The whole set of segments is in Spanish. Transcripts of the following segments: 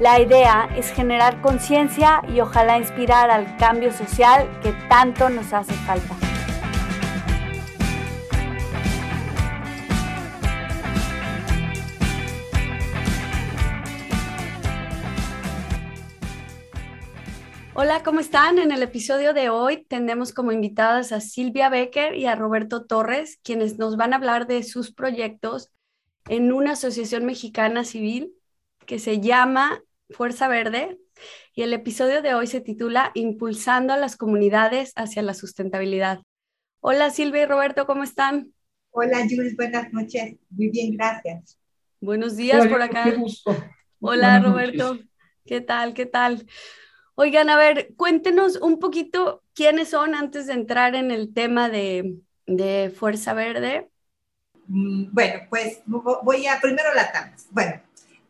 La idea es generar conciencia y ojalá inspirar al cambio social que tanto nos hace falta. Hola, ¿cómo están? En el episodio de hoy tenemos como invitadas a Silvia Becker y a Roberto Torres, quienes nos van a hablar de sus proyectos en una asociación mexicana civil que se llama Fuerza Verde. Y el episodio de hoy se titula Impulsando a las comunidades hacia la sustentabilidad. Hola Silvia y Roberto, ¿cómo están? Hola Jules, buenas noches. Muy bien, gracias. Buenos días por acá. Hola Roberto, ¿qué tal? ¿Qué tal? Oigan, a ver, cuéntenos un poquito quiénes son antes de entrar en el tema de, Fuerza Verde. Mm, bueno, pues voy a primero la TAMS. Bueno,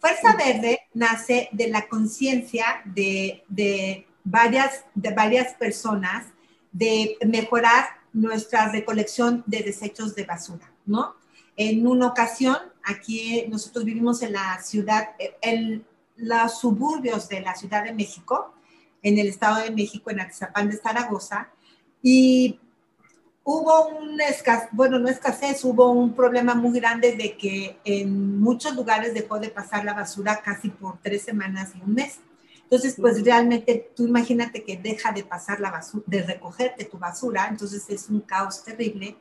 Fuerza Verde nace de la conciencia de, varias, de varias personas de mejorar nuestra recolección de desechos de basura, ¿no? En una ocasión, aquí nosotros vivimos en la ciudad, en los suburbios de la Ciudad de México, en el Estado de México, en Atizapán de Zaragoza, y hubo un escasez, bueno, no escasez, hubo un problema muy grande de que en muchos lugares dejó de pasar la basura casi por tres semanas y un mes. Entonces, pues realmente tú imagínate que deja de pasar la basura, de recogerte tu basura, entonces es un caos terrible.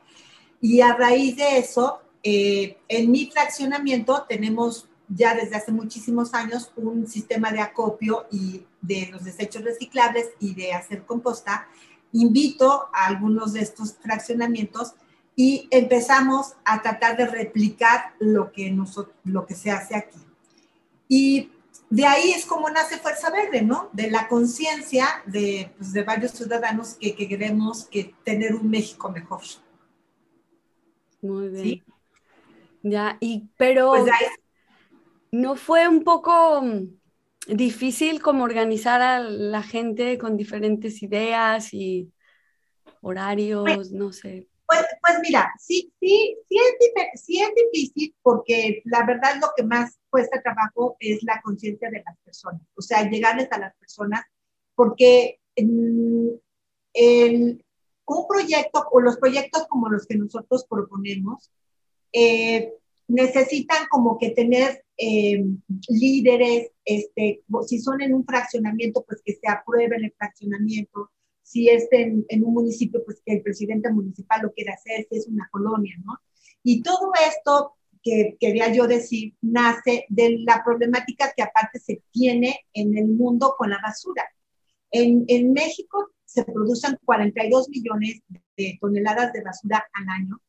Y a raíz de eso, eh, en mi fraccionamiento tenemos ya desde hace muchísimos años un sistema de acopio y de los desechos reciclables y de hacer composta. Invito a algunos de estos fraccionamientos y empezamos a tratar de replicar lo que, nosotros, lo que se hace aquí. Y de ahí es como nace Fuerza Verde, ¿no? De la conciencia de, pues, de, varios ciudadanos que, que, queremos que tener un México mejor. Muy bien. Ya, y pero... Pues ¿No fue un poco difícil como organizar a la gente con diferentes ideas y horarios, no sé? Pues, pues mira, sí, sí, sí es, sí es difícil porque la verdad lo que más cuesta trabajo es la conciencia de las personas, o sea, llegarles a las personas, porque en, un proyecto o los proyectos como los que nosotros proponemos, eh, necesitan como que tener eh, líderes, este, si son en un fraccionamiento, pues que se apruebe el fraccionamiento, si es en, en, un municipio, pues que el presidente municipal lo quiera hacer, si es una colonia, ¿no? Y todo esto que quería yo decir nace de la problemática que aparte se tiene en el mundo con la basura. En, en México se producen 42 millones de toneladas de basura al año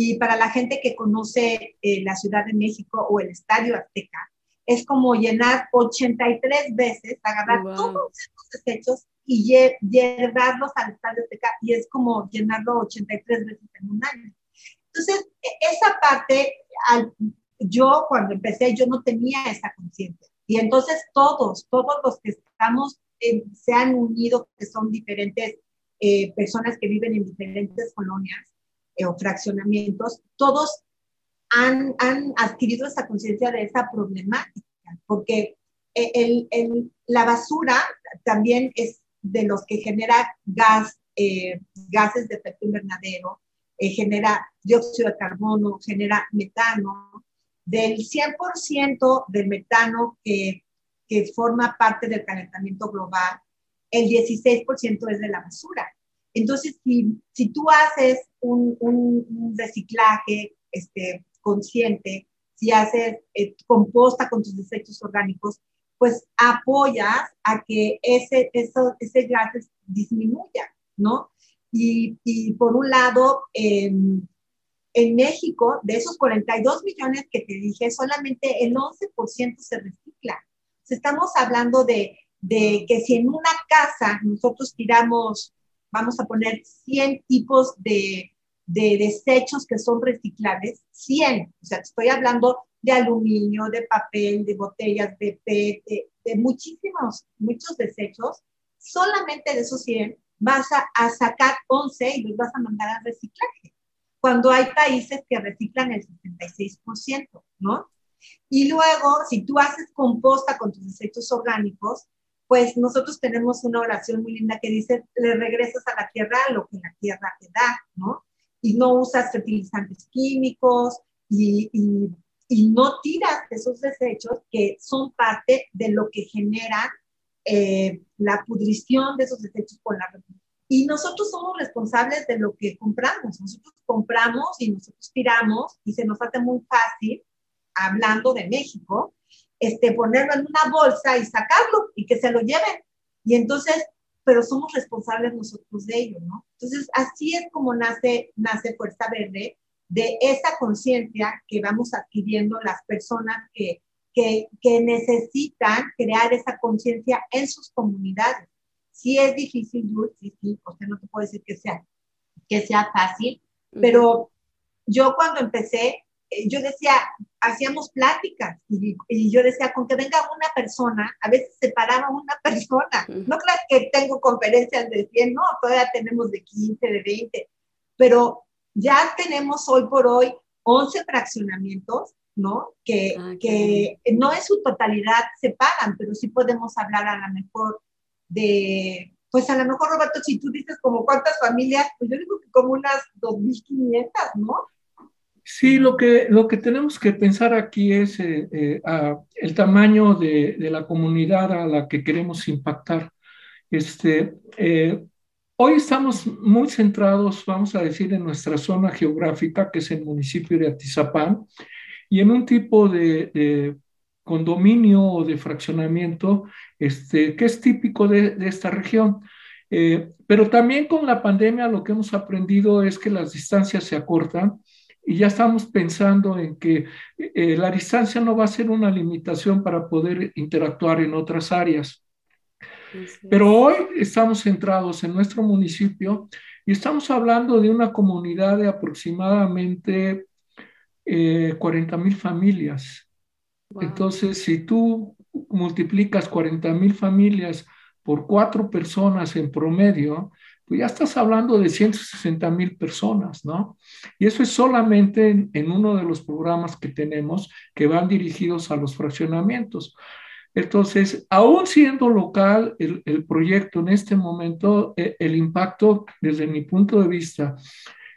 y para la gente que conoce eh, la Ciudad de México o el Estadio Azteca, es como llenar 83 veces, agarrar todos estos desechos y llevarlos al Estadio Azteca y es como llenarlo 83 veces en un año. Entonces, e, esa parte, al, yo cuando empecé, yo no tenía esa conciencia. Y entonces todos, todos los que estamos, se han unido, que son diferentes eh, personas que viven en diferentes colonias, eh, o fraccionamientos, todos han, han adquirido esa conciencia de esa problemática, porque eh, el, el, la basura también es de los que genera gas, eh, gases de efecto invernadero, genera dióxido de carbono, genera metano. Del 100% del metano que, que forma parte del calentamiento global, el 16% es de la basura. Entonces, si, si tú haces un, un, reciclaje este, consciente, si haces eh, composta con tus desechos orgánicos, pues apoyas a que ese, eso, ese gas disminuya, ¿no? Y, y por un lado, en México, de esos 42 millones que te dije, solamente el 11% se recicla. estamos hablando de, de que si en una casa nosotros tiramos, vamos a poner 100 tipos de, de desechos que son reciclables, 100, o sea, estoy hablando de aluminio, de papel, de botellas de PET, de, muchísimos, muchos desechos, solamente de esos 100 vas a, sacar 11 y los vas a mandar al reciclaje, cuando hay países que reciclan el 76%, ¿no? Y luego, si tú haces composta con tus desechos orgánicos, pues nosotros tenemos una oración muy linda que dice, le regresas a la tierra lo que la tierra te da, ¿no? Y no usas fertilizantes químicos y, y y no tiras esos desechos que son parte de lo que genera eh, la pudrición de esos desechos por la y nosotros somos responsables de lo que compramos. Nosotros compramos y nosotros tiramos y se nos hace muy fácil, hablando de México, este, ponerlo en una bolsa y sacarlo y que se lo lleven. Y entonces, pero somos responsables nosotros de ello, ¿no? Entonces, así es como nace, nace Fuerza Verde de esa conciencia que vamos adquiriendo las personas que, que, que necesitan crear esa conciencia en sus comunidades. Si es difícil, sí, sí, usted no te puede decir que sea, que sea fácil, pero yo cuando empecé, yo decía, hacíamos pláticas y, y, yo decía, con que venga una persona, a veces se paraba una persona. No creas que tengo conferencias de 100, no, todavía tenemos de 15, de 20, pero ya tenemos hoy por hoy 11 fraccionamientos, ¿no? Que, ah, que no en su totalidad se pagan, pero sí podemos hablar a lo mejor de, pues a lo mejor, Roberto, si tú dices como cuántas familias, pues yo digo que como unas 2.500, ¿no? Sí, lo que, lo que tenemos que pensar aquí es eh, eh, el tamaño de, de, la comunidad a la que queremos impactar. Este, eh, Hoy estamos muy centrados, vamos a decir, en nuestra zona geográfica, que es el municipio de Atizapán, y en un tipo de, condominio o de fraccionamiento este, que es típico de, esta región. Eh, pero también con la pandemia lo que hemos aprendido es que las distancias se acortan y ya estamos pensando en que eh, la distancia no va a ser una limitación para poder interactuar en otras áreas. Pero hoy estamos centrados en nuestro municipio y estamos hablando de una comunidad de aproximadamente 40 eh, mil familias. Entonces, si tú multiplicas 40 mil familias por cuatro personas en promedio, pues ya estás hablando de 160 mil personas, ¿no? Y eso es solamente en, en, uno de los programas que tenemos que van dirigidos a los fraccionamientos. Entonces, aún siendo local el, proyecto en este momento, e, el, impacto desde mi punto de vista,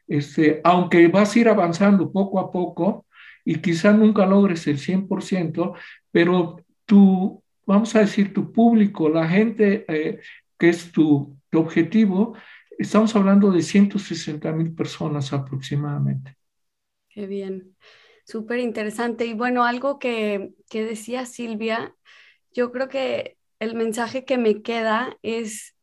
este, aunque vas a ir avanzando poco a poco y quizá nunca logres el 100%, pero tu, vamos a decir, tu público, la gente eh, que es tu, tu objetivo, estamos hablando de 160 mil personas aproximadamente. Qué bien, súper interesante. Y bueno, algo que, que decía Silvia yo creo que el mensaje que me queda es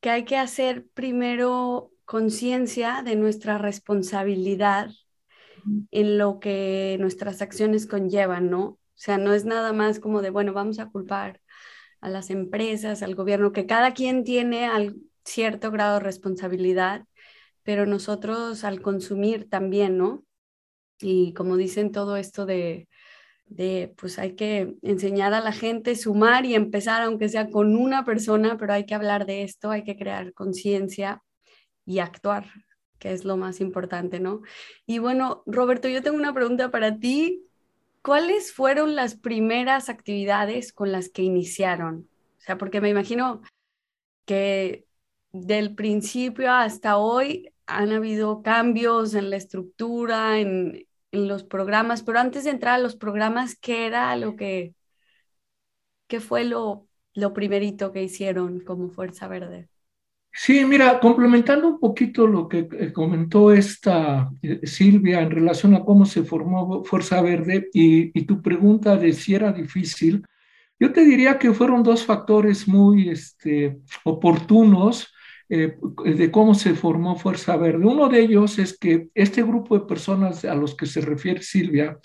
que hay que hacer primero conciencia de nuestra responsabilidad en lo que nuestras acciones conllevan, ¿no? O sea, no es nada más como de, bueno, vamos a culpar a las empresas, al gobierno, que cada quien tiene cierto grado de responsabilidad, pero nosotros al consumir también, ¿no? Y como dicen todo esto de de pues hay que enseñar a la gente, sumar y empezar, aunque sea con una persona, pero hay que hablar de esto, hay que crear conciencia y actuar, que es lo más importante, ¿no? Y bueno, Roberto, yo tengo una pregunta para ti. ¿Cuáles fueron las primeras actividades con las que iniciaron? O sea, porque me imagino que del principio hasta hoy han habido cambios en la estructura, en, en los programas, pero antes de entrar a los programas, ¿qué era lo que, qué fue lo, lo primerito que hicieron como Fuerza Verde? Sí, mira, complementando un poquito lo que eh, comentó esta eh, Silvia en relación a cómo se formó Fuerza Verde y, tu pregunta de si era difícil, yo te diría que fueron dos factores muy este, oportunos eh, de cómo se formó Fuerza Verde. Uno de ellos es que este grupo de personas a los que se refiere Silvia,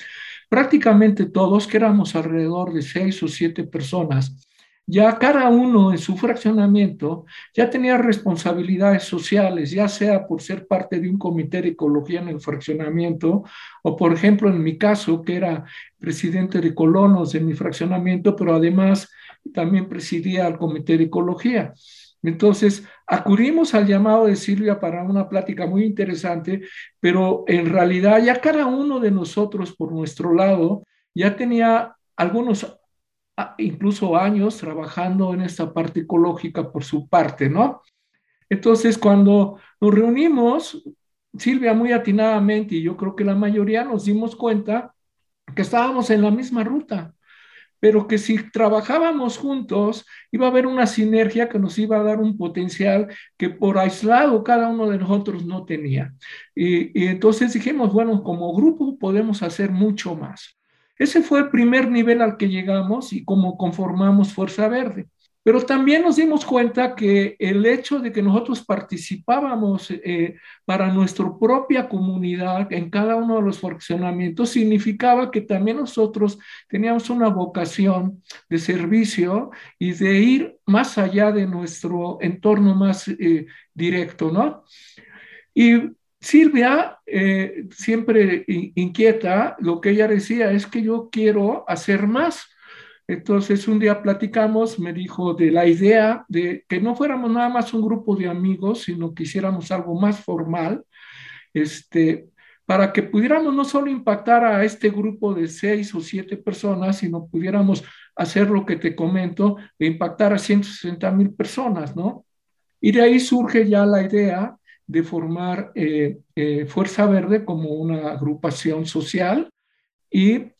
prácticamente todos, que éramos alrededor de seis o siete personas, ya cada uno en su fraccionamiento ya tenía responsabilidades sociales, ya sea por ser parte de un comité de ecología en el fraccionamiento, o por ejemplo en mi caso, que era presidente de colonos de mi fraccionamiento, pero además también presidía el comité de ecología. Entonces, acudimos al llamado de Silvia para una plática muy interesante, pero en realidad ya cada uno de nosotros por nuestro lado ya tenía algunos incluso años trabajando en esta parte ecológica por su parte, ¿no? Entonces, cuando nos reunimos, Silvia muy atinadamente, y yo creo que la mayoría nos dimos cuenta que estábamos en la misma ruta, pero que si trabajábamos juntos iba a haber una sinergia que nos iba a dar un potencial que por aislado cada uno de nosotros no tenía. Y, entonces dijimos, bueno, como grupo podemos hacer mucho más. Ese fue el primer nivel al que llegamos y cómo conformamos Fuerza Verde. Pero también nos dimos cuenta que el hecho de que nosotros participábamos eh, para nuestra propia comunidad en cada uno de los fraccionamientos significaba que también nosotros teníamos una vocación de servicio y de ir más allá de nuestro entorno más eh, directo, ¿no? Y Silvia, eh, siempre inquieta, lo que ella decía es que yo quiero hacer más. Entonces un día platicamos, me dijo de la idea de que no fuéramos nada más un grupo de amigos, sino que hiciéramos algo más formal, este, para que pudiéramos no solo impactar a este grupo de seis o siete personas, sino pudiéramos hacer lo que te comento, de impactar a 160 mil personas, ¿no? Y de ahí surge ya la idea de formar eh, eh, Fuerza Verde como una agrupación social y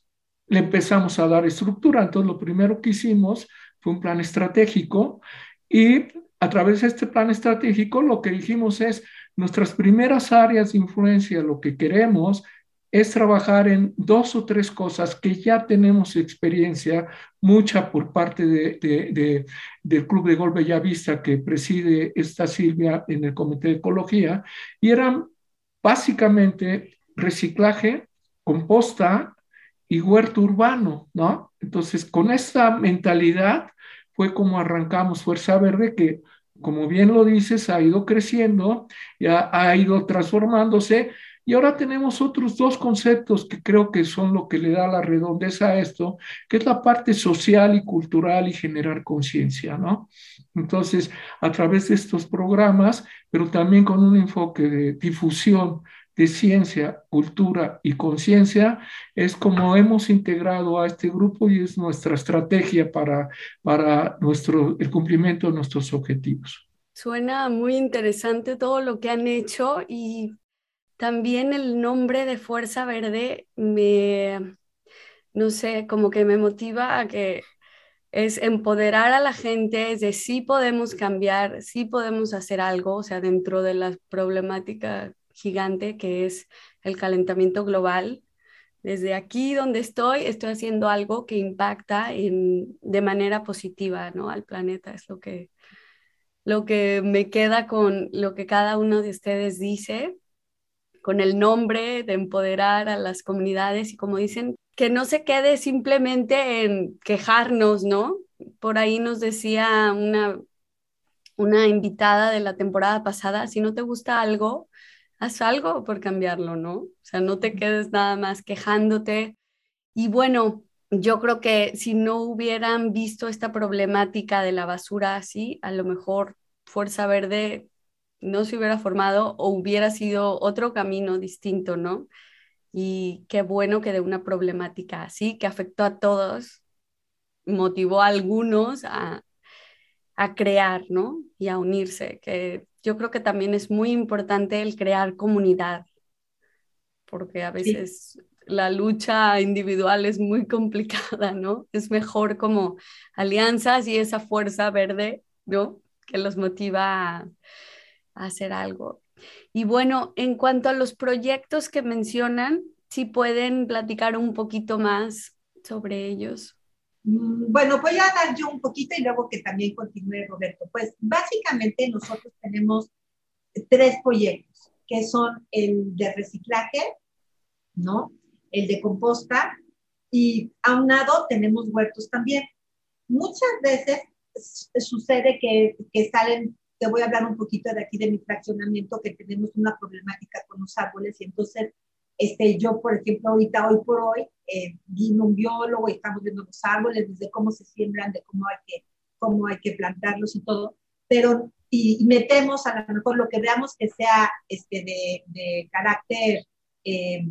le empezamos a dar estructura. Entonces, lo primero que hicimos fue un plan estratégico y a través de este plan estratégico lo que dijimos es nuestras primeras áreas de influencia, lo que queremos es trabajar en dos o tres cosas que ya tenemos experiencia, mucha por parte de, del Club de Gol Bellavista que preside esta Silvia en el Comité de Ecología, y eran básicamente reciclaje, composta y huerto urbano, ¿no? Entonces, con esta mentalidad fue como arrancamos Fuerza Verde, que como bien lo dices, ha ido creciendo, ya ha ido transformándose, y ahora tenemos otros dos conceptos que creo que son lo que le da la redondez a esto, que es la parte social y cultural y generar conciencia, ¿no? Entonces, a través de estos programas, pero también con un enfoque de difusión de ciencia, cultura y conciencia, es como hemos integrado a este grupo y es nuestra estrategia para, para nuestro, el cumplimiento de nuestros objetivos. Suena muy interesante todo lo que han hecho y también el nombre de Fuerza Verde me, no sé, como que me motiva a que es empoderar a la gente, es de sí podemos cambiar, sí podemos hacer algo, o sea, dentro de la problemática gigante que es el calentamiento global. Desde aquí donde estoy, estoy haciendo algo que impacta en, de manera positiva ¿no? al planeta. Es lo que, lo que me queda con lo que cada uno de ustedes dice con el nombre de empoderar a las comunidades y como dicen, que no se quede simplemente en quejarnos, ¿no? Por ahí nos decía una, una invitada de la temporada pasada, si no te gusta algo, haz algo por cambiarlo, ¿no? O sea, no te quedes nada más quejándote. Y bueno, yo creo que si no hubieran visto esta problemática de la basura así, a lo mejor Fuerza Verde no se hubiera formado o hubiera sido otro camino distinto, ¿no? Y qué bueno que de una problemática así, que afectó a todos, motivó a algunos a, crear, ¿no? Y a unirse, que yo creo que también es muy importante el crear comunidad, porque a veces la lucha individual es muy complicada, ¿no? Es mejor como alianzas y esa fuerza verde, ¿no? que los motiva a, hacer algo. Y bueno, en cuanto a los proyectos que mencionan, si pueden platicar un poquito más sobre ellos. Mm, bueno, voy a dar yo un poquito y luego que también continúe Roberto. Pues básicamente nosotros tenemos tres proyectos, que son el de reciclaje, ¿no? El de composta y aunado tenemos huertos también. Muchas veces sucede que, que salen, te voy a hablar un poquito de aquí de mi fraccionamiento, que tenemos una problemática con los árboles y entonces este, yo, por ejemplo, ahorita, hoy por hoy, eh, vino un biólogo y estamos viendo los árboles, desde cómo se siembran, de cómo hay que, cómo hay que plantarlos y todo, pero y, metemos a lo mejor lo que veamos que sea este, de, de carácter eh,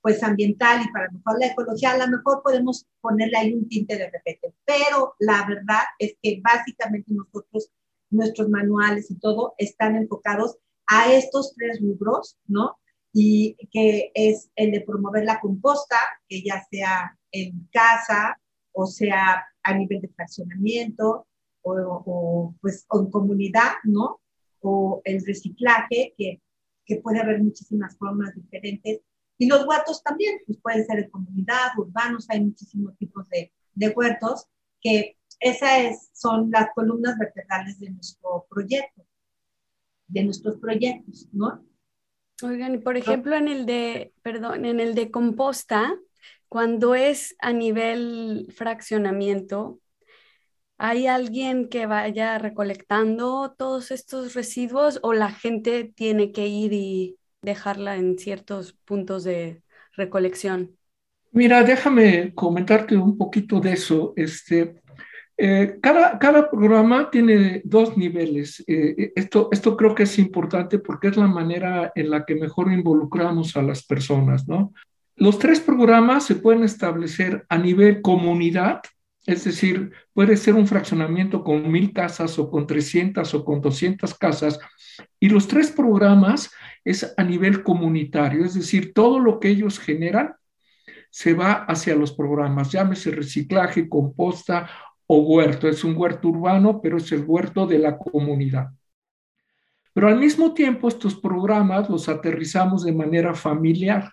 pues ambiental y para mejor la ecología, a lo mejor podemos ponerle ahí un tinte de repente, pero la verdad es que básicamente nosotros, nuestros manuales y todo están enfocados a estos tres rubros, ¿no? y que es el de promover la composta, que ya sea en casa o sea a nivel de fraccionamiento o, pues en comunidad, ¿no? O el reciclaje, que, que, puede haber muchísimas formas diferentes. Y los huertos también, pues pueden ser en comunidad, urbanos, hay muchísimos tipos de, de huertos, que esas son las columnas vertebrales de nuestro proyecto, de nuestros proyectos, ¿no? Oigan, y por ejemplo, en el de, perdón, en el de composta, cuando es a nivel fraccionamiento, ¿hay alguien que vaya recolectando todos estos residuos o la gente tiene que ir y dejarla en ciertos puntos de recolección? Mira, déjame comentarte un poquito de eso. Este, eh, cada, cada, programa tiene dos niveles. Eh, esto, esto creo que es importante porque es la manera en la que mejor involucramos a las personas, ¿no? Los tres programas se pueden establecer a nivel comunidad, es decir, puede ser un fraccionamiento con mil casas o con 300 o con 200 casas. Y los tres programas es a nivel comunitario, es decir, todo lo que ellos generan se va hacia los programas, llámese reciclaje, composta o huerto. Es un huerto urbano, pero es el huerto de la comunidad. Pero al mismo tiempo estos programas los aterrizamos de manera familiar,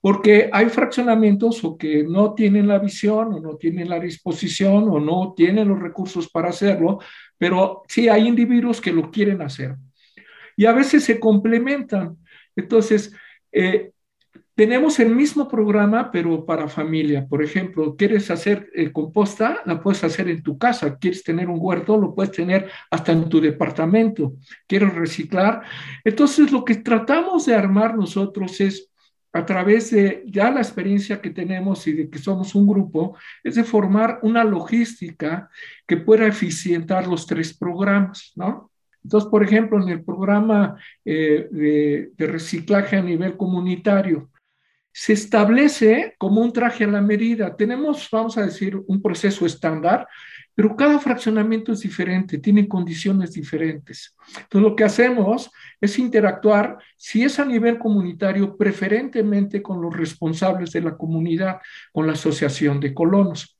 porque hay fraccionamientos o que no tienen la visión o no tienen la disposición o no tienen los recursos para hacerlo, pero sí hay individuos que lo quieren hacer. Y a veces se complementan. Entonces, eh, tenemos el mismo programa, pero para familia. Por ejemplo, quieres hacer eh, composta, la puedes hacer en tu casa. Quieres tener un huerto, lo puedes tener hasta en tu departamento. Quieres reciclar. Entonces, lo que tratamos de armar nosotros es a través de ya la experiencia que tenemos y de que somos un grupo, es de formar una logística que pueda eficientar los tres programas, ¿no? Entonces, por ejemplo, en el programa eh, de reciclaje a nivel comunitario, se establece como un traje a la medida. Tenemos, vamos a decir, un proceso estándar, pero cada fraccionamiento es diferente, tiene condiciones diferentes. Entonces, lo que hacemos es interactuar, si es a nivel comunitario, preferentemente con los responsables de la comunidad, con la asociación de colonos,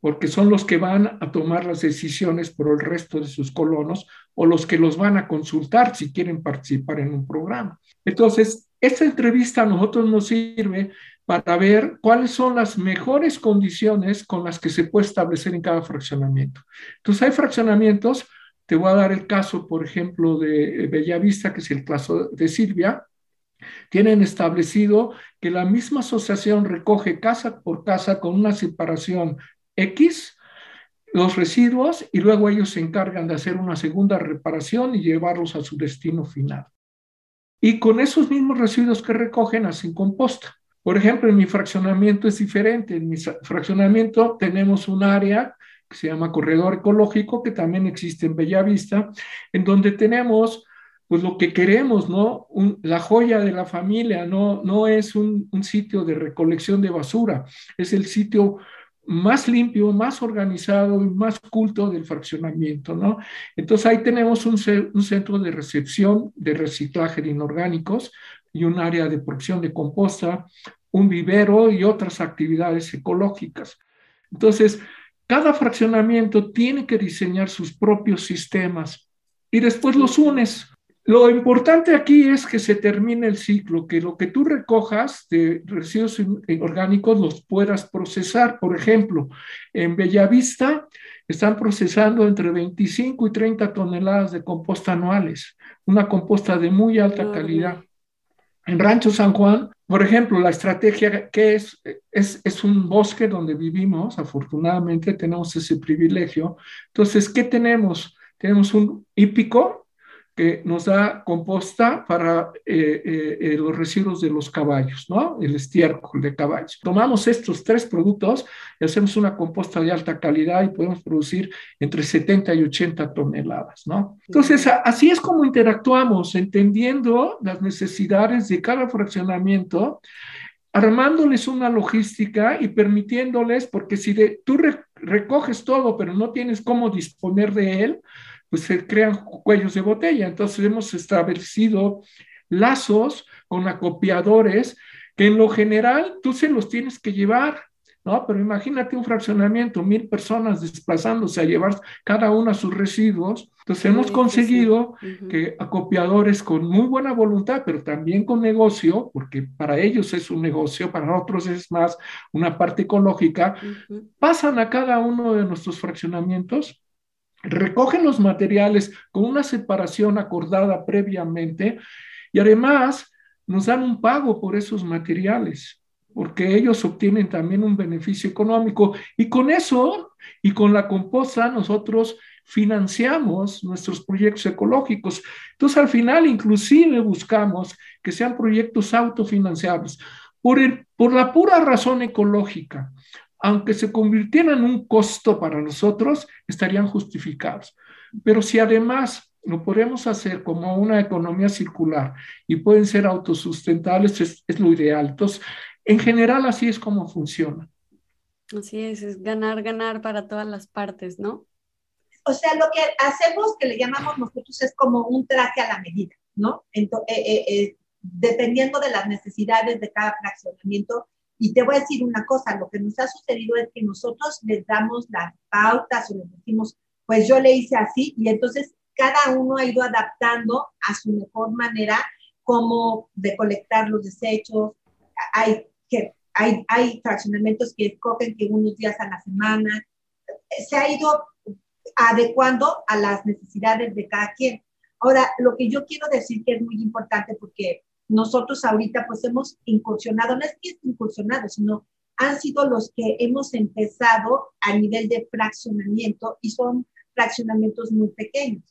porque son los que van a tomar las decisiones por el resto de sus colonos o los que los van a consultar si quieren participar en un programa. Entonces, esta entrevista a nosotros nos sirve para ver cuáles son las mejores condiciones con las que se puede establecer en cada fraccionamiento. Entonces, hay fraccionamientos, te voy a dar el caso, por ejemplo, de Bellavista, que es el caso de Silvia, tienen establecido que la misma asociación recoge casa por casa con una separación X los residuos y luego ellos se encargan de hacer una segunda reparación y llevarlos a su destino final y con esos mismos residuos que recogen hacen composta. Por ejemplo, en mi fraccionamiento es diferente. En mi fraccionamiento tenemos un área que se llama corredor ecológico, que también existe en Bellavista, en donde tenemos pues lo que queremos, ¿no? la joya de la familia, no, no es un, un sitio de recolección de basura, es el sitio más limpio, más organizado y más culto del fraccionamiento, ¿no? Entonces ahí tenemos un, centro de recepción de reciclaje de inorgánicos y un área de producción de composta, un vivero y otras actividades ecológicas. Entonces, cada fraccionamiento tiene que diseñar sus propios sistemas y después los unes. Lo importante aquí es que se termine el ciclo, que lo que tú recojas de residuos orgánicos los puedas procesar. Por ejemplo, en Bellavista están procesando entre 25 y 30 toneladas de composta anuales, una composta de muy alta calidad. En Rancho San Juan, por ejemplo, la estrategia que es, es, es un bosque donde vivimos, afortunadamente tenemos ese privilegio. Entonces, ¿qué tenemos? Tenemos un hípico que nos da composta para eh, eh, eh, los residuos de los caballos, ¿no? El estiércol de caballos. Tomamos estos tres productos y hacemos una composta de alta calidad y podemos producir entre 70 y 80 toneladas, ¿no? Entonces, así es como interactuamos, entendiendo las necesidades de cada fraccionamiento armándoles una logística y permitiéndoles, porque si de, tú recoges todo, pero no tienes cómo disponer de él, pues se crean cuellos de botella. Entonces hemos establecido lazos con acopiadores que en lo general tú se los tienes que llevar, ¿no? Pero imagínate un fraccionamiento, mil personas desplazándose a llevar cada una sus residuos. Entonces hemos conseguido que acopiadores con muy buena voluntad, pero también con negocio, porque para ellos es un negocio, para nosotros es más una parte ecológica, pasan a cada uno de nuestros fraccionamientos recogen los materiales con una separación acordada previamente y además nos dan un pago por esos materiales, porque ellos obtienen también un beneficio económico y con eso y con la composta nosotros financiamos nuestros proyectos ecológicos. Entonces al final inclusive buscamos que sean proyectos autofinanciables por, por la pura razón ecológica aunque se convirtieran en un costo para nosotros, estarían justificados. Pero si además lo podemos hacer como una economía circular y pueden ser autosustentables, es, lo ideal. Entonces, en general, así es como funciona. Así es, es ganar, ganar para todas las partes, ¿no? O sea, lo que hacemos, que le llamamos nosotros, es como un traje a la medida, ¿no? Entonces, eh, eh, eh, dependiendo de las necesidades de cada fraccionamiento, y te voy a decir una cosa, lo que nos ha sucedido es que nosotros les damos las pautas o les decimos, pues yo le hice así y entonces cada uno ha ido adaptando a su mejor manera cómo de colectar los desechos. Hay, que, hay, hay fraccionamientos que escogen que unos días a la semana. Se ha ido adecuando a las necesidades de cada quien. Ahora, lo que yo quiero decir que es muy importante porque nosotros ahorita pues hemos incursionado, no es que incursionado, sino han sido los que hemos empezado a nivel de fraccionamiento y son fraccionamientos muy pequeños.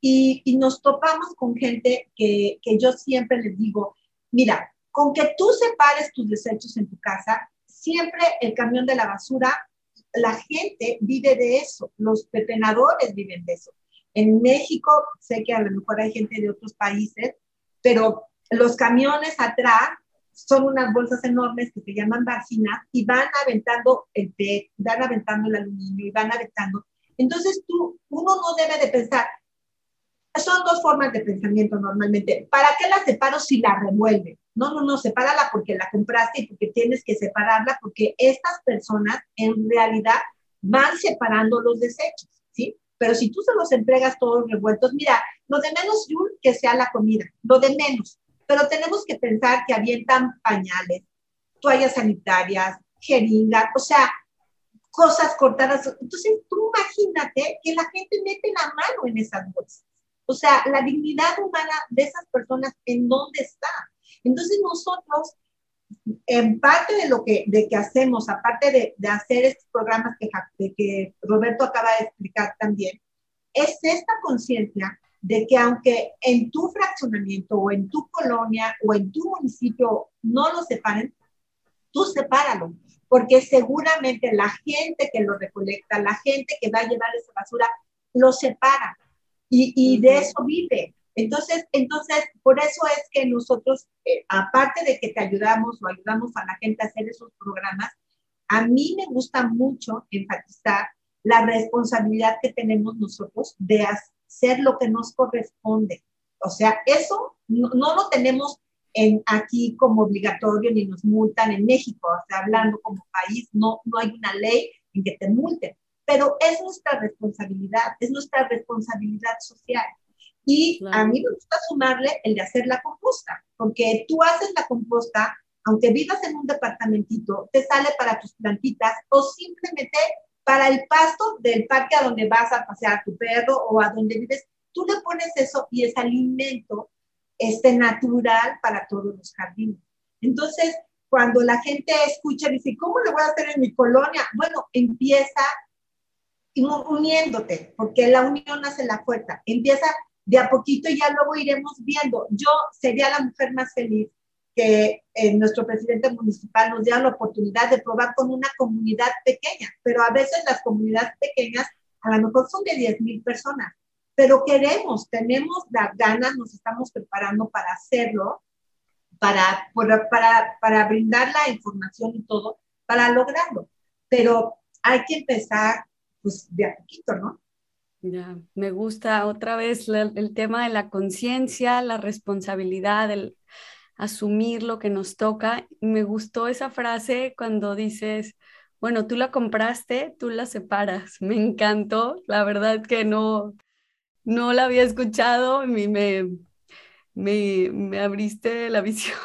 Y, y nos topamos con gente que, que yo siempre les digo, mira, con que tú separes tus desechos en tu casa, siempre el camión de la basura, la gente vive de eso, los pepenadores viven de eso. En México, sé que a lo mejor hay gente de otros países, pero los camiones atrás son unas bolsas enormes que se llaman vacinas y van aventando el PET, van aventando el aluminio y van aventando. Entonces tú, uno no debe de pensar, son dos formas de pensamiento normalmente. ¿Para qué la separo si la revuelve? No, no, no, sepárala porque la compraste y porque tienes que separarla porque estas personas en realidad van separando los desechos, ¿sí? Pero si tú se los entregas todos revueltos, mira, lo de menos que sea la comida, lo de menos pero tenemos que pensar que avientan pañales, toallas sanitarias, jeringas, o sea, cosas cortadas. Entonces, tú imagínate que la gente mete la mano en esas bolsas. O sea, la dignidad humana de esas personas, ¿en dónde está? Entonces, nosotros, en parte de lo que, de que hacemos, aparte de, de hacer estos programas que, que Roberto acaba de explicar también, es esta conciencia de que aunque en tu fraccionamiento o en tu colonia o en tu municipio no lo separen, tú sepáralo, porque seguramente la gente que lo recolecta, la gente que va a llevar esa basura, lo separa y, de eso vive. Entonces, entonces, por eso es que nosotros, eh, aparte de que te ayudamos o ayudamos a la gente a hacer esos programas, a mí me gusta mucho enfatizar la responsabilidad que tenemos nosotros de, ser lo que nos corresponde. O sea, eso no, lo tenemos en, aquí como obligatorio ni nos multan en México. O sea, hablando como país, no, no hay una ley en que te multen. pero es nuestra responsabilidad, es nuestra responsabilidad social. Y a mí me gusta sumarle el de hacer la composta, porque tú haces la composta, aunque vivas en un departamentito, te sale para tus plantitas o simplemente para el pasto del parque a donde vas a pasear a tu perro o a donde vives, tú le pones eso y es alimento este, natural para todos los jardines. Entonces, cuando la gente escucha, dice, ¿cómo le voy a hacer en mi colonia? Bueno, empieza uniéndote, porque la unión hace la fuerza. Empieza de a poquito y ya luego iremos viendo. Yo sería la mujer más feliz que eh, nuestro presidente municipal nos diera la oportunidad de probar con una comunidad pequeña, pero a veces las comunidades pequeñas a lo mejor son de 10 mil personas, pero queremos, tenemos las ganas, nos estamos preparando para hacerlo, para, para, para brindar la información y todo, para lograrlo. Pero hay que empezar pues de a poquito, ¿no? Ya, me gusta otra vez el tema de la conciencia, la responsabilidad, el asumir lo que nos toca. Me gustó esa frase cuando dices, bueno, tú la compraste, tú la separas. Me encantó, la verdad que no, no la había escuchado, me, me, me, me abriste la visión,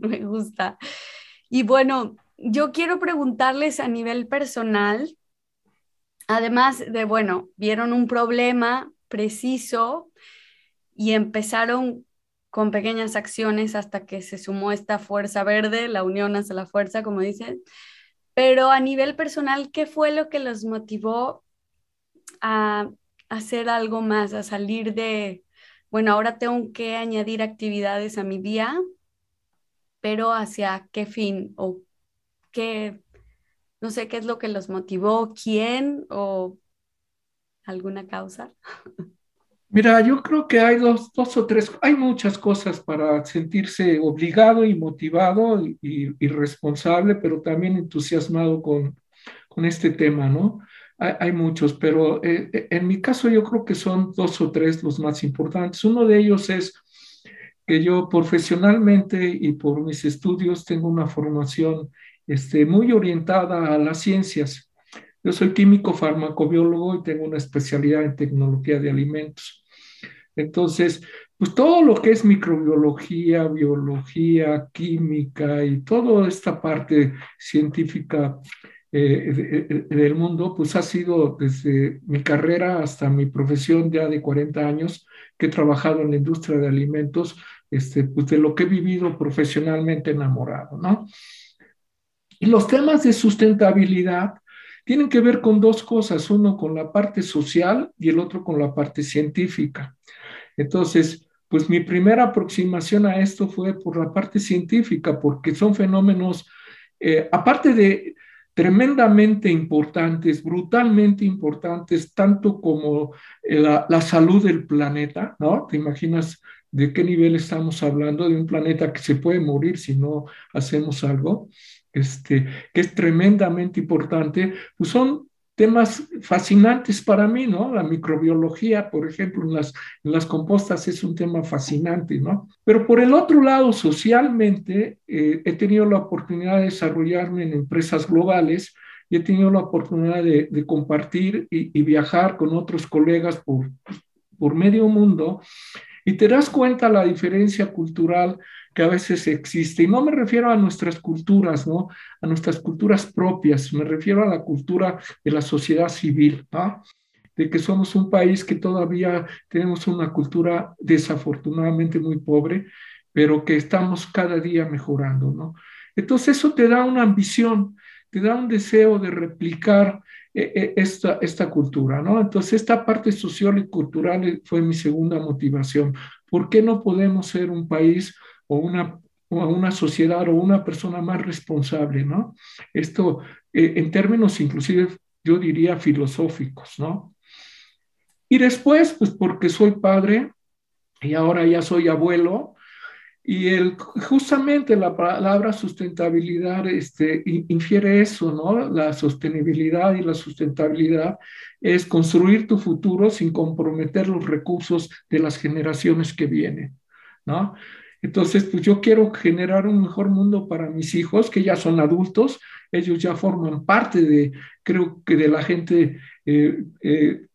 me gusta. Y bueno, yo quiero preguntarles a nivel personal, además de, bueno, vieron un problema preciso y empezaron con pequeñas acciones hasta que se sumó esta fuerza verde, la unión hace la fuerza, como dicen. Pero a nivel personal, ¿qué fue lo que los motivó a hacer algo más, a salir de, bueno, ahora tengo que añadir actividades a mi día, pero hacia qué fin o qué, no sé qué es lo que los motivó, quién o alguna causa. Mira, yo creo que hay dos, dos o tres, hay muchas cosas para sentirse obligado y motivado y, responsable, pero también entusiasmado con, con este tema, ¿no? Hay, muchos, pero eh, eh, en mi caso yo creo que son dos o tres los más importantes. Uno de ellos es que yo profesionalmente y por mis estudios tengo una formación este, muy orientada a las ciencias. Yo soy químico farmacobiólogo y tengo una especialidad en tecnología de alimentos. Entonces, pues todo lo que es microbiología, biología, química y toda esta parte científica eh, del mundo, pues ha sido desde mi carrera hasta mi profesión ya de 40 años que he trabajado en la industria de alimentos, este, pues de lo que he vivido profesionalmente enamorado, ¿no? Y los temas de sustentabilidad tienen que ver con dos cosas, uno con la parte social y el otro con la parte científica. Entonces, pues mi primera aproximación a esto fue por la parte científica, porque son fenómenos, eh, aparte de tremendamente importantes, brutalmente importantes, tanto como la, la, salud del planeta, ¿no? ¿Te imaginas de qué nivel estamos hablando? De un planeta que se puede morir si no hacemos algo este, que es tremendamente importante, pues son temas fascinantes para mí, ¿no? La microbiología, por ejemplo, en las, en las compostas es un tema fascinante, ¿no? Pero por el otro lado, socialmente, eh, he tenido la oportunidad de desarrollarme en empresas globales y he tenido la oportunidad de, de compartir y, y, viajar con otros colegas por, por medio mundo y te das cuenta la diferencia cultural que a veces existe. Y no me refiero a nuestras culturas, ¿no? A nuestras culturas propias, me refiero a la cultura de la sociedad civil, ¿no? De que somos un país que todavía tenemos una cultura desafortunadamente muy pobre, pero que estamos cada día mejorando, ¿no? Entonces eso te da una ambición, te da un deseo de replicar eh, eh, esta, esta cultura, ¿no? Entonces esta parte social y cultural fue mi segunda motivación. ¿Por qué no podemos ser un país o una, o una sociedad o una persona más responsable, ¿no? Esto eh, en términos inclusive yo diría filosóficos, ¿no? Y después, pues porque soy padre y ahora ya soy abuelo, y el, justamente la palabra sustentabilidad este, infiere eso, ¿no? La sostenibilidad y la sustentabilidad es construir tu futuro sin comprometer los recursos de las generaciones que vienen, ¿no? Entonces, pues yo quiero generar un mejor mundo para mis hijos, que ya son adultos, ellos ya forman parte de, creo que de la gente eh, eh,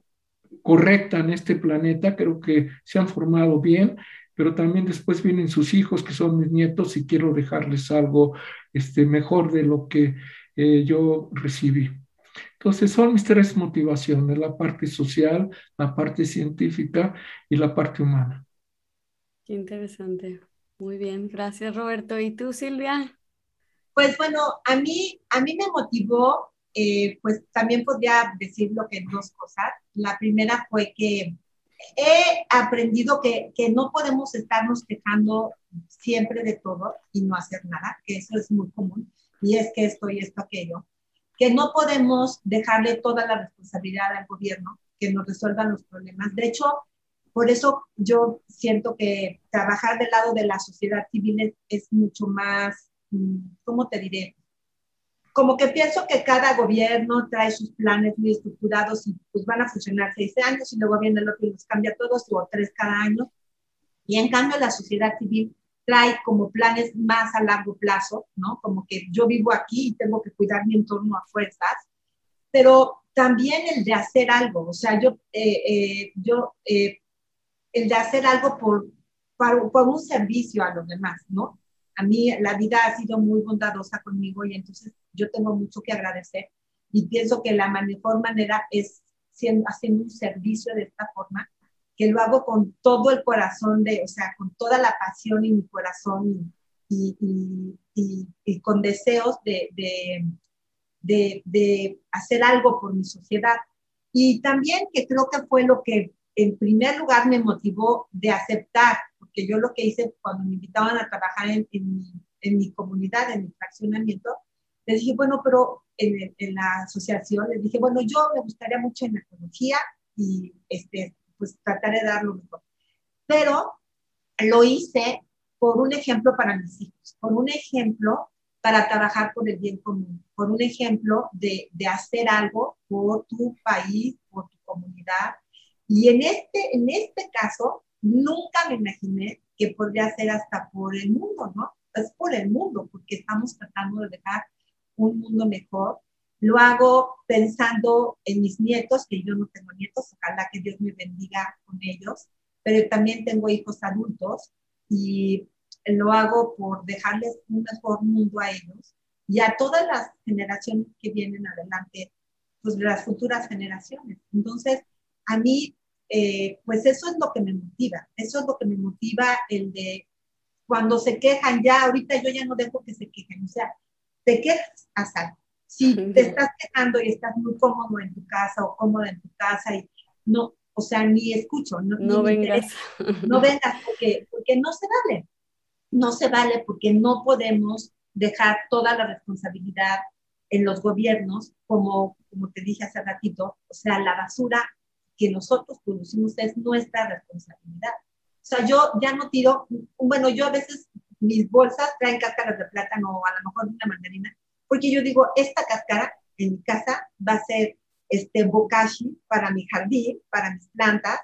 correcta en este planeta, creo que se han formado bien, pero también después vienen sus hijos, que son mis nietos, y quiero dejarles algo este, mejor de lo que eh, yo recibí. Entonces son mis tres motivaciones, la parte social, la parte científica y la parte humana. Qué interesante. Muy bien, gracias Roberto. ¿Y tú, Silvia? Pues bueno, a mí, a mí me motivó, eh, pues también podría decirlo que dos cosas. La primera fue que he aprendido que, que no podemos estarnos quejando siempre de todo y no hacer nada, que eso es muy común, y es que esto y esto, aquello, que no podemos dejarle toda la responsabilidad al gobierno que nos resuelvan los problemas. De hecho, por eso yo siento que trabajar del lado de la sociedad civil es, mucho más, mm, ¿cómo te diré? Como que pienso que cada gobierno trae sus planes muy estructurados y pues van a funcionar seis años y luego viene el otro y los cambia todos o tres cada año. Y en cambio la sociedad civil trae como planes más a largo plazo, ¿no? Como que yo vivo aquí y tengo que cuidar mi entorno a fuerzas, pero también el de hacer algo, o sea, yo, eh, eh, yo eh, el de hacer algo por, por, un servicio a los demás, ¿no? A mí la vida ha sido muy bondadosa conmigo y entonces yo tengo mucho que agradecer y pienso que la mejor manera es siendo, haciendo un servicio de esta forma, que lo hago con todo el corazón, de, o sea, con toda la pasión en mi corazón y, y, y, con deseos de, de, de, de hacer algo por mi sociedad. Y también que creo que fue lo que en primer lugar me motivó de aceptar, porque yo lo que hice cuando me invitaban a trabajar en, en, mi, comunidad, en mi fraccionamiento, les dije, bueno, pero en, en, la asociación, les dije, bueno, yo me gustaría mucho en ecología y este, pues trataré de dar lo mejor. Pero lo hice por un ejemplo para mis hijos, por un ejemplo para trabajar por el bien común, por un ejemplo de, de hacer algo por tu país, por tu comunidad, y en este, en este caso, nunca me imaginé que podría ser hasta por el mundo, ¿no? Es por el mundo, porque estamos tratando de dejar un mundo mejor. Lo hago pensando en mis nietos, que yo no tengo nietos, ojalá que Dios me bendiga con ellos, pero también tengo hijos adultos y lo hago por dejarles un mejor mundo a ellos y a todas las generaciones que vienen adelante, pues las futuras generaciones. Entonces, a mí eh, pues eso es lo que me motiva, eso es lo que me motiva el de cuando se quejan, ya ahorita yo ya no dejo que se quejen, o sea, te quejas, algo. Si te estás quejando y estás muy cómodo en tu casa o cómoda en tu casa y no, o sea, ni escucho, no, no vengas. no vengas porque, porque no se vale, no se vale porque no podemos dejar toda la responsabilidad en los gobiernos, como, como te dije hace ratito, o sea, la basura que nosotros producimos es nuestra responsabilidad. O sea, yo ya no tiro, bueno, yo a veces mis bolsas traen cáscaras de plátano o a lo mejor una mandarina, porque yo digo, esta cáscara en mi casa va a ser este bokashi para mi jardín, para mis plantas,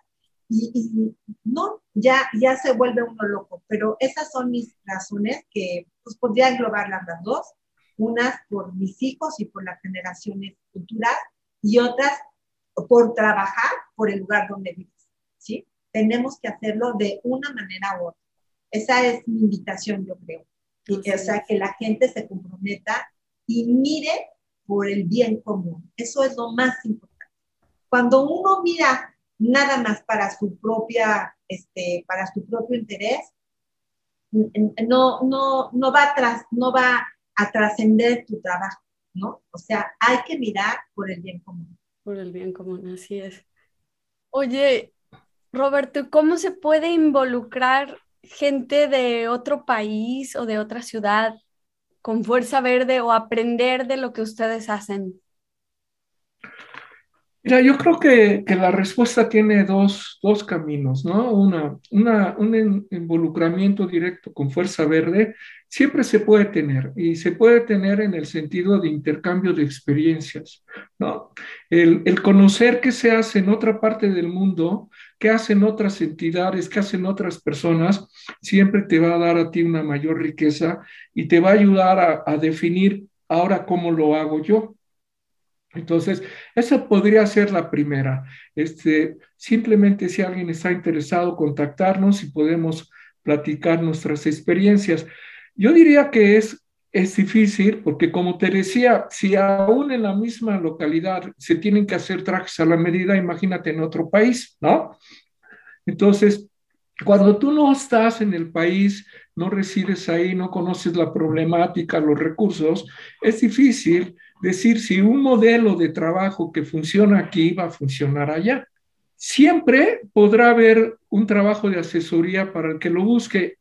y, no, ya, ya se vuelve uno loco, pero esas son mis razones que pues podría englobar las dos, unas por mis hijos y por las generaciones futuras, y otras por trabajar por el lugar donde vives, ¿sí? Tenemos que hacerlo de una manera u otra. Esa es mi invitación, yo creo. Y, o sea, que la gente se comprometa y mire por el bien común. Eso es lo más importante. Cuando uno mira nada más para su propia, este, para su propio interés, no, no, no va a no va a trascender tu trabajo, ¿no? O sea, hay que mirar por el bien común. Por el bien común, así es. Oye, Roberto, ¿cómo se puede involucrar gente de otro país o de otra ciudad con Fuerza Verde o aprender de lo que ustedes hacen? Mira, yo creo que, la respuesta tiene dos, caminos, ¿no? Una, un involucramiento directo con Fuerza Verde siempre se puede tener y se puede tener en el sentido de intercambio de experiencias, ¿no? El, el conocer qué se hace en otra parte del mundo qué hacen otras entidades, qué hacen otras personas, siempre te va a dar a ti una mayor riqueza y te va a ayudar a, a definir ahora cómo lo hago yo. Entonces, esa podría ser la primera. Este, simplemente si alguien está interesado, contactarnos y podemos platicar nuestras experiencias. Yo diría que es, es difícil porque, como te decía, si aún en la misma localidad se tienen que hacer trajes a la medida, imagínate en otro país, ¿no? Entonces, cuando tú no estás en el país, no resides ahí, no conoces la problemática, los recursos, es difícil decir si un modelo de trabajo que funciona aquí va a funcionar allá. Siempre podrá haber un trabajo de asesoría para el que lo busque.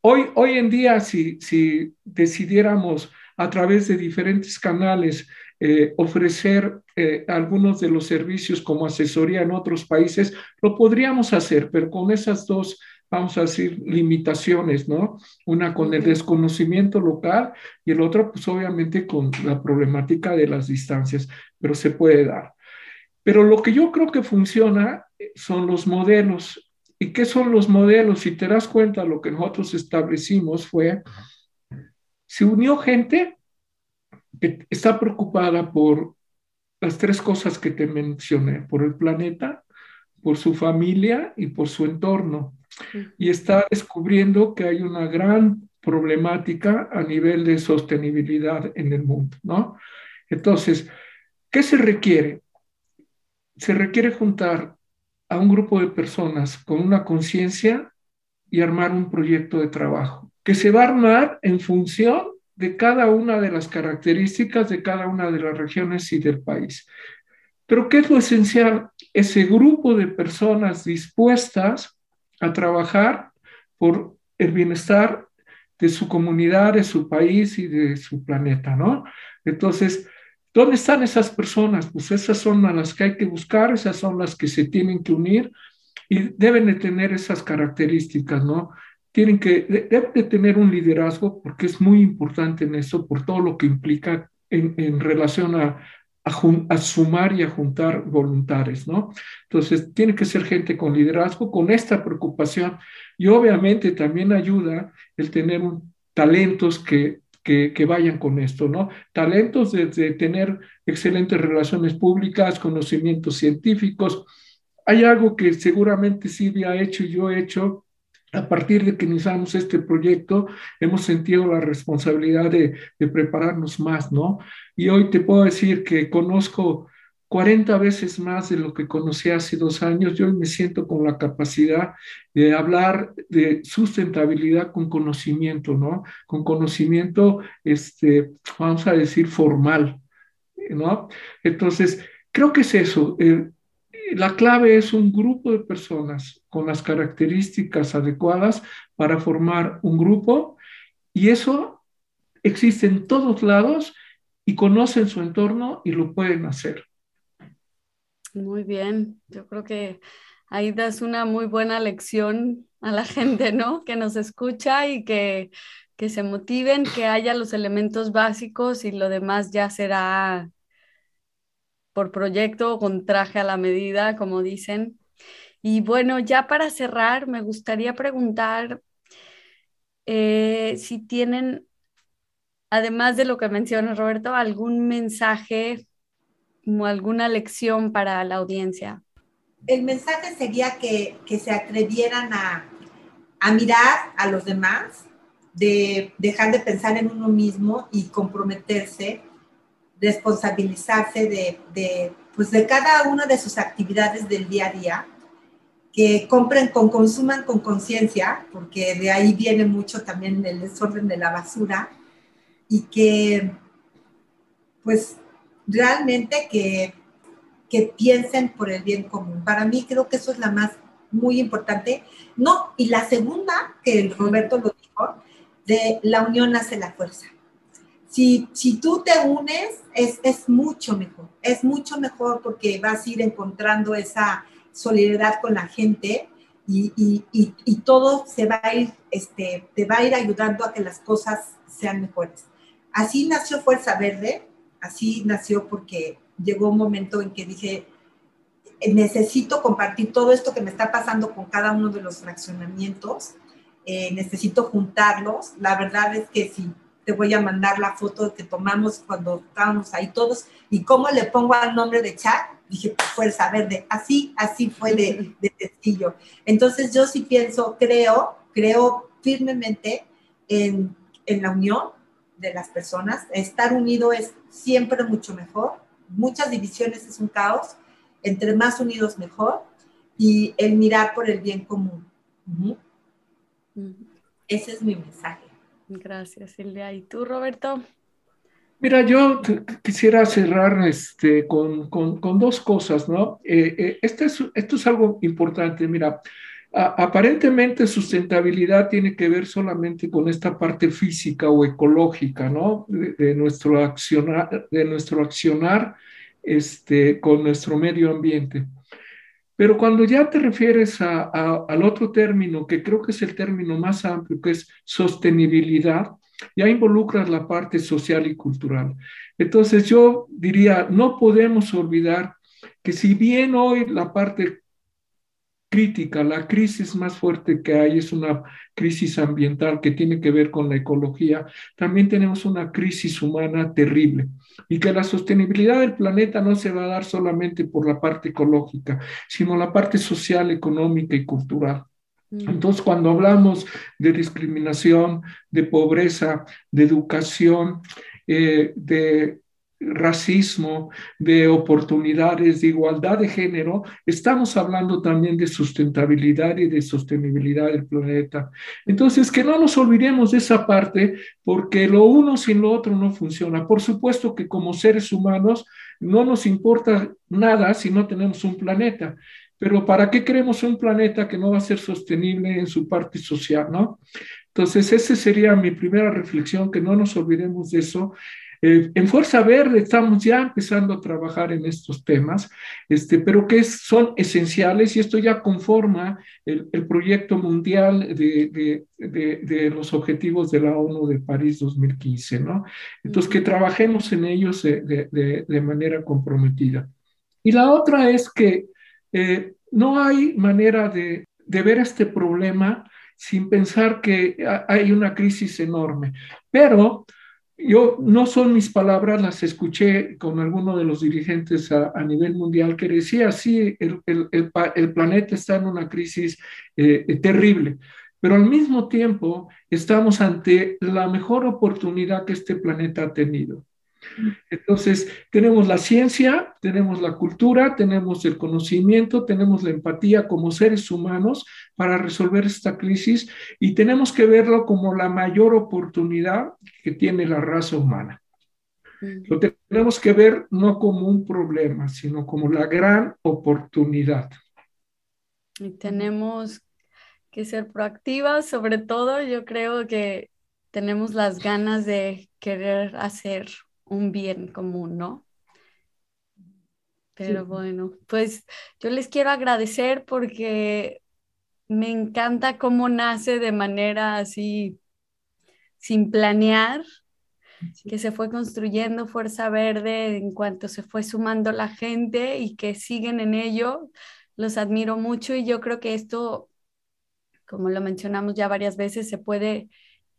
Hoy, hoy en día, si, si decidiéramos a través de diferentes canales eh, ofrecer eh, algunos de los servicios como asesoría en otros países, lo podríamos hacer, pero con esas dos vamos a decir, limitaciones, ¿no? Una con el desconocimiento local y el otro, pues obviamente con la problemática de las distancias, pero se puede dar. Pero lo que yo creo que funciona eh, son los modelos. ¿Y qué son los modelos? Si te das cuenta, lo que nosotros establecimos fue, se unió gente que está preocupada por las tres cosas que te mencioné, por el planeta, por su familia y por su entorno y está descubriendo que hay una gran problemática a nivel de sostenibilidad en el mundo, ¿no? Entonces, ¿qué se requiere? Se requiere juntar a un grupo de personas con una conciencia y armar un proyecto de trabajo, que se va a armar en función de cada una de las características de cada una de las regiones y del país. Pero ¿qué es lo esencial? Ese grupo de personas dispuestas a trabajar por el bienestar de su comunidad, de su país y de su planeta, ¿no? Entonces, ¿dónde están esas personas? Pues esas son a las que hay que buscar, esas son las que se tienen que unir y deben de tener esas características, ¿no? Tienen que, deben de tener un liderazgo porque es muy importante en eso, por todo lo que implica en, en relación a, a, sumar y a juntar voluntarios, ¿no? Entonces, tiene que ser gente con liderazgo, con esta preocupación y obviamente también ayuda el tener talentos que, que, vayan con esto, ¿no? Talentos de, de tener excelentes relaciones públicas, conocimientos científicos. Hay algo que seguramente Silvia ha hecho y yo he hecho a partir de que iniciamos este proyecto, hemos sentido la responsabilidad de, prepararnos más, ¿no? Y hoy te puedo decir que conozco 40 veces más de lo que conocí hace dos años. Yo me siento con la capacidad de hablar de sustentabilidad con conocimiento, ¿no? Con conocimiento, este, vamos a decir, formal, ¿no? Entonces, creo que es eso. Eh, la clave es un grupo de personas con las características adecuadas para formar un grupo y eso existe en todos lados y conocen su entorno y lo pueden hacer. Muy bien, yo creo que ahí das una muy buena lección a la gente, ¿no? Que nos escucha y que, que se motiven, que haya los elementos básicos y lo demás ya será por proyecto con traje a la medida, como dicen. Y bueno, ya para cerrar, me gustaría preguntar eh, si tienen, además de lo que menciona Roberto, algún mensaje o alguna lección para la audiencia. El mensaje sería que, que se atrevieran a, a mirar a los demás, de dejar de pensar en uno mismo y comprometerse responsabilizarse de, de, pues de cada una de sus actividades del día a día, que compren con, consuman con conciencia, porque de ahí viene mucho también el desorden de la basura, y que pues realmente que, que piensen por el bien común. Para mí creo que eso es la más muy importante. No, y la segunda, que Roberto lo dijo, de la unión hace la fuerza. Si, si tú te unes, es, es mucho mejor, es mucho mejor porque vas a ir encontrando esa solidaridad con la gente y, y, y, todo se va a ir, este, te va a ir ayudando a que las cosas sean mejores. Así nació Fuerza Verde, así nació porque llegó un momento en que dije, necesito compartir todo esto que me está pasando con cada uno de los fraccionamientos, eh, necesito juntarlos. La verdad es que si te voy a mandar la foto que tomamos cuando estábamos ahí todos y cómo le pongo al nombre de chat, dije, pues, fuerza verde, así, así fue de, de sencillo. Entonces yo sí pienso, creo, creo firmemente en, en la unión de las personas. Estar unido es siempre mucho mejor. Muchas divisiones es un caos. Entre más unidos mejor. Y el mirar por el bien común. Ese es mi mensaje. Gracias, Silvia. ¿Y tú, Roberto? Mira, yo quisiera cerrar este, con, con, dos cosas, ¿no? Eh, eh, este es, esto es algo importante. Mira, aparentemente sustentabilidad tiene que ver solamente con esta parte física o ecológica, ¿no? De, nuestro accionar, de nuestro accionar este, con nuestro medio ambiente. Pero cuando ya te refieres al otro término, que creo que es el término más amplio, que es sostenibilidad, ya involucras la parte social y cultural. Entonces yo diría, no podemos olvidar que si bien hoy la parte crítica, la crisis más fuerte que hay es una crisis ambiental que tiene que ver con la ecología, también tenemos una crisis humana terrible y que la sostenibilidad del planeta no se va a dar solamente por la parte ecológica, sino la parte social, económica y cultural. Mm. Entonces, cuando hablamos de discriminación, de pobreza, de educación, eh, de racismo, de oportunidades, de igualdad de género, estamos hablando también de sustentabilidad y de sostenibilidad del planeta. Entonces, que no nos olvidemos de esa parte, porque lo uno sin lo otro no funciona. Por supuesto que como seres humanos no nos importa nada si no tenemos un planeta. Pero ¿para qué queremos un planeta que no va a ser sostenible en su parte social, no? Entonces, esa sería mi primera reflexión, que no nos olvidemos de eso eh, en Fuerza Verde estamos ya empezando a trabajar en estos temas, este, pero que son esenciales y esto ya conforma el, proyecto mundial de, de, los objetivos de la ONU de París 2015, ¿no? Entonces, que trabajemos en ellos de, manera comprometida. Y la otra es que eh, no hay manera de, ver este problema sin pensar que hay una crisis enorme, pero yo no son mis palabras, las escuché con alguno de los dirigentes a, nivel mundial que decía, sí, el, el, el, planeta está en una crisis eh, terrible, pero al mismo tiempo estamos ante la mejor oportunidad que este planeta ha tenido. Entonces, tenemos la ciencia, tenemos la cultura, tenemos el conocimiento, tenemos la empatía como seres humanos para resolver esta crisis y tenemos que verlo como la mayor oportunidad que tiene la raza humana. Lo tenemos que ver no como un problema, sino como la gran oportunidad. Y tenemos que ser proactivas, sobre todo yo creo que tenemos las ganas de querer hacer un bien común, ¿no? Pero bueno, pues yo les quiero agradecer porque me encanta cómo nace de manera así, sin planear, que se fue construyendo Fuerza Verde en cuanto se fue sumando la gente y que siguen en ello. Los admiro mucho y yo creo que esto, como lo mencionamos ya varias veces, se puede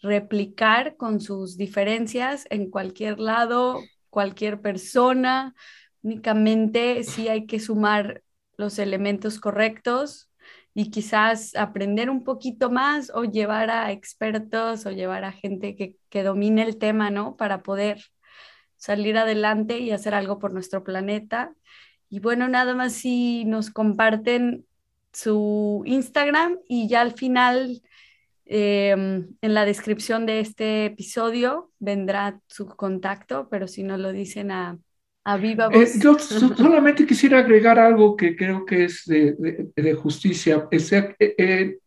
replicar con sus diferencias en cualquier lado, cualquier persona. Únicamente sí hay que sumar los elementos correctos y quizás aprender un poquito más o llevar a expertos o llevar a gente que, que domine el tema, ¿no? Para poder salir adelante y hacer algo por nuestro planeta. Y bueno, nada más si nos comparten su Instagram y ya al final Em, en la descripción de este episodio vendrá su contacto, pero si no lo dicen a, a viva eh, voz. yo solamente quisiera agregar algo que creo que es de, de, justicia. Eh, eh,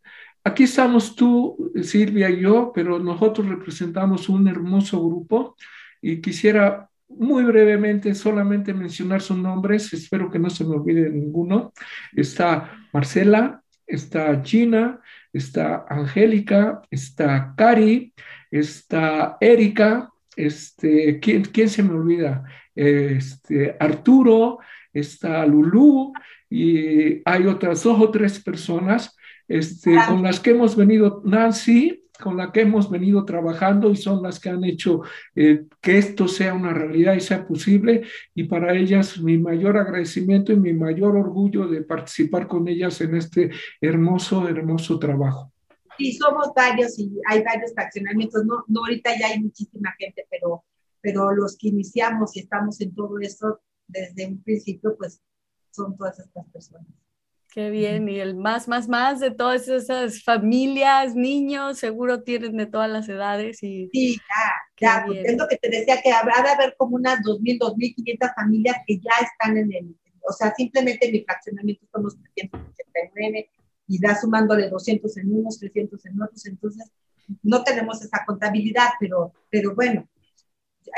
aquí estamos tú, Silvia y yo, pero nosotros representamos un hermoso grupo y quisiera muy brevemente solamente mencionar sus nombres, espero que no se me olvide ninguno. Está Marcela, está Gina, está Angélica, está Cari, está Erika, este, ¿quién, quién se me olvida? Este, Arturo, está Lulú y hay otras dos o tres personas este, con las que hemos venido, Nancy, con la que hemos venido trabajando y son las que han hecho eh, que esto sea una realidad y sea posible. Y para ellas mi mayor agradecimiento y mi mayor orgullo de participar con ellas en este hermoso, hermoso trabajo. Sí, somos varios y hay varios fraccionamientos. No, no ahorita ya hay muchísima gente, pero, pero los que iniciamos y estamos en todo esto desde un principio, pues son todas estas personas. Qué bien, y el más, más, más de todas esas familias, niños, seguro tienen de todas las edades. Y... Sí, ya, ya, pues es lo que te decía, que habrá de haber como unas 2.000, 2.500 familias que ya están en el, o sea, simplemente en mi fraccionamiento somos 389 y da sumándole 200 en unos, 300 en otros, entonces no tenemos esa contabilidad, pero, pero bueno,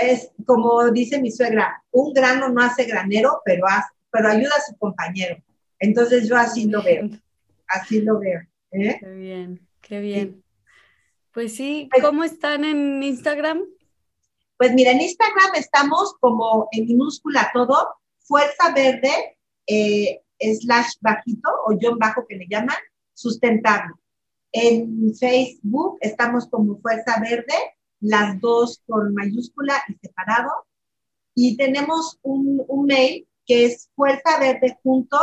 es como dice mi suegra, un grano no hace granero, pero, pero ayuda a su compañero. Entonces yo así lo veo, así lo veo. ¿eh? Qué bien, qué bien. Pues sí, pues ¿cómo están en Instagram? Pues mira, en Instagram estamos como en minúscula todo, Fuerza Verde, eh, slash bajito o John bajo que le llaman, sustentable. En Facebook estamos como Fuerza Verde, las dos con mayúscula y separado. Y tenemos un, un mail que es Fuerza Verde junto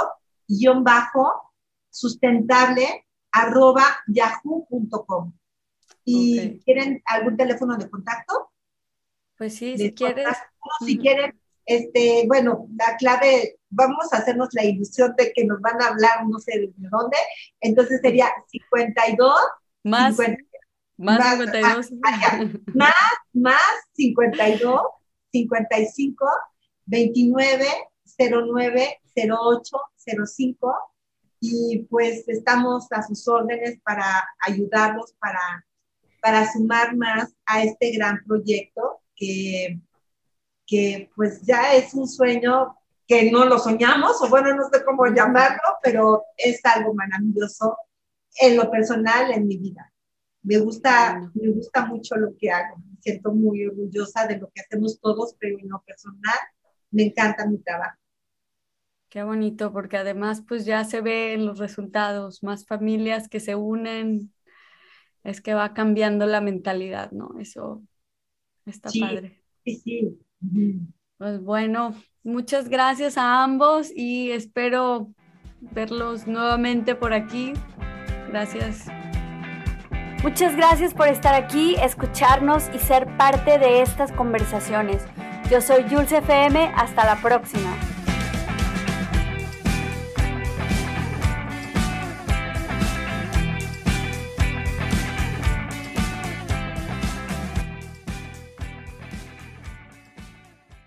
guion bajo sustentable arroba yahoo.com. ¿Y quieren algún teléfono de contacto? Pues sí, si quieres. Si quieren, este, bueno, la clave, vamos a hacernos la ilusión de que nos van a hablar no sé de dónde, entonces sería 52 más, más, 52. más, más 52 55 29 09 08 05 y pues estamos a sus órdenes para ayudarlos, para, para sumar más a este gran proyecto que, que pues ya es un sueño que no lo soñamos, o bueno, no sé cómo llamarlo, pero es algo maravilloso en lo personal, en mi vida. Me gusta, me gusta mucho lo que hago, me siento muy orgullosa de lo que hacemos todos, pero en lo personal me encanta mi trabajo. Qué bonito, porque además pues ya se ve en los resultados, más familias que se unen, es que va cambiando la mentalidad, ¿no? Eso está padre. Sí, sí. Pues bueno, muchas gracias a ambos y espero verlos nuevamente por aquí. Gracias. Muchas gracias por estar aquí, escucharnos y ser parte de estas conversaciones. Yo soy Jules FM, hasta la próxima.